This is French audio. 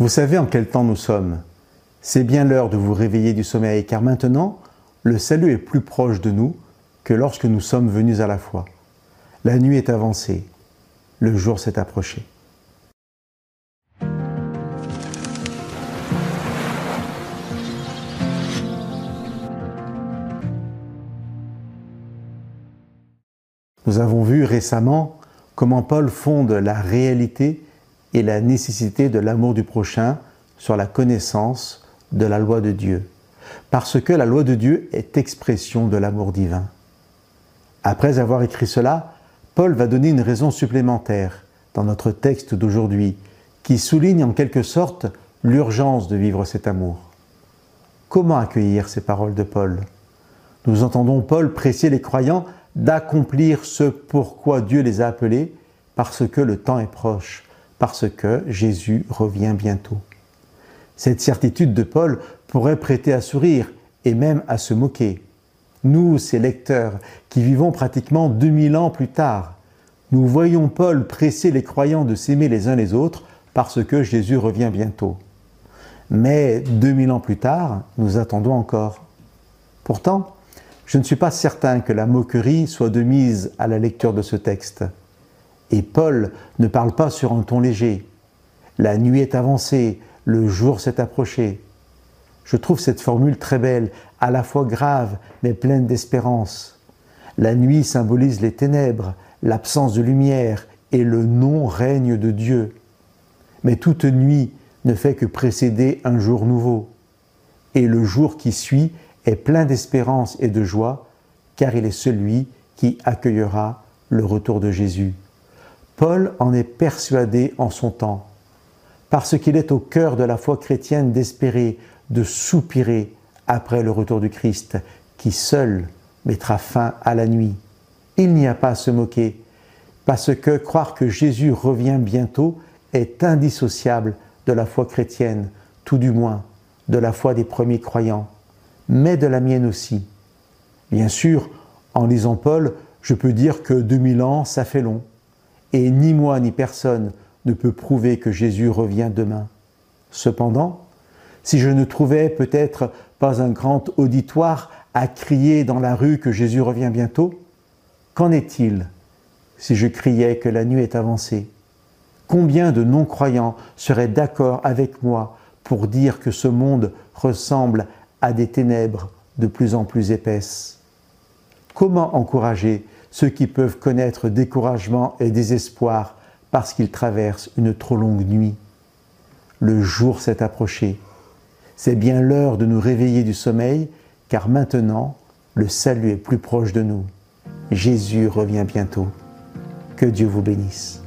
Vous savez en quel temps nous sommes. C'est bien l'heure de vous réveiller du sommeil, car maintenant, le salut est plus proche de nous que lorsque nous sommes venus à la foi. La nuit est avancée, le jour s'est approché. Nous avons vu récemment comment Paul fonde la réalité et la nécessité de l'amour du prochain sur la connaissance de la loi de Dieu, parce que la loi de Dieu est expression de l'amour divin. Après avoir écrit cela, Paul va donner une raison supplémentaire dans notre texte d'aujourd'hui, qui souligne en quelque sorte l'urgence de vivre cet amour. Comment accueillir ces paroles de Paul? Nous entendons Paul presser les croyants d'accomplir ce pourquoi Dieu les a appelés, parce que le temps est proche, parce que Jésus revient bientôt. Cette certitude de Paul pourrait prêter à sourire et même à se moquer. Nous, ces lecteurs, qui vivons pratiquement 2000 ans plus tard, nous voyons Paul presser les croyants de s'aimer les uns les autres parce que Jésus revient bientôt. Mais 2000 ans plus tard, nous attendons encore. Pourtant, je ne suis pas certain que la moquerie soit de mise à la lecture de ce texte. Et Paul ne parle pas sur un ton léger. La nuit est avancée, le jour s'est approché. Je trouve cette formule très belle, à la fois grave mais pleine d'espérance. La nuit symbolise les ténèbres, l'absence de lumière et le non-règne de Dieu. Mais toute nuit ne fait que précéder un jour nouveau. Et le jour qui suit est plein d'espérance et de joie, car il est celui qui accueillera le retour de Jésus. Paul en est persuadé en son temps, parce qu'il est au cœur de la foi chrétienne d'espérer, de soupirer après le retour du Christ, qui seul mettra fin à la nuit. Il n'y a pas à se moquer, parce que croire que Jésus revient bientôt est indissociable de la foi chrétienne, tout du moins de la foi des premiers croyants mais de la mienne aussi. Bien sûr, en lisant Paul, je peux dire que 2000 ans, ça fait long. Et ni moi ni personne ne peut prouver que Jésus revient demain. Cependant, si je ne trouvais peut-être pas un grand auditoire à crier dans la rue que Jésus revient bientôt, qu'en est-il si je criais que la nuit est avancée? Combien de non-croyants seraient d'accord avec moi pour dire que ce monde ressemble à des ténèbres de plus en plus épaisses? Comment encourager ceux qui peuvent connaître découragement et désespoir parce qu'ils traversent une trop longue nuit Le jour s'est approché. C'est bien l'heure de nous réveiller du sommeil, car maintenant, le salut est plus proche de nous. Jésus revient bientôt. Que Dieu vous bénisse.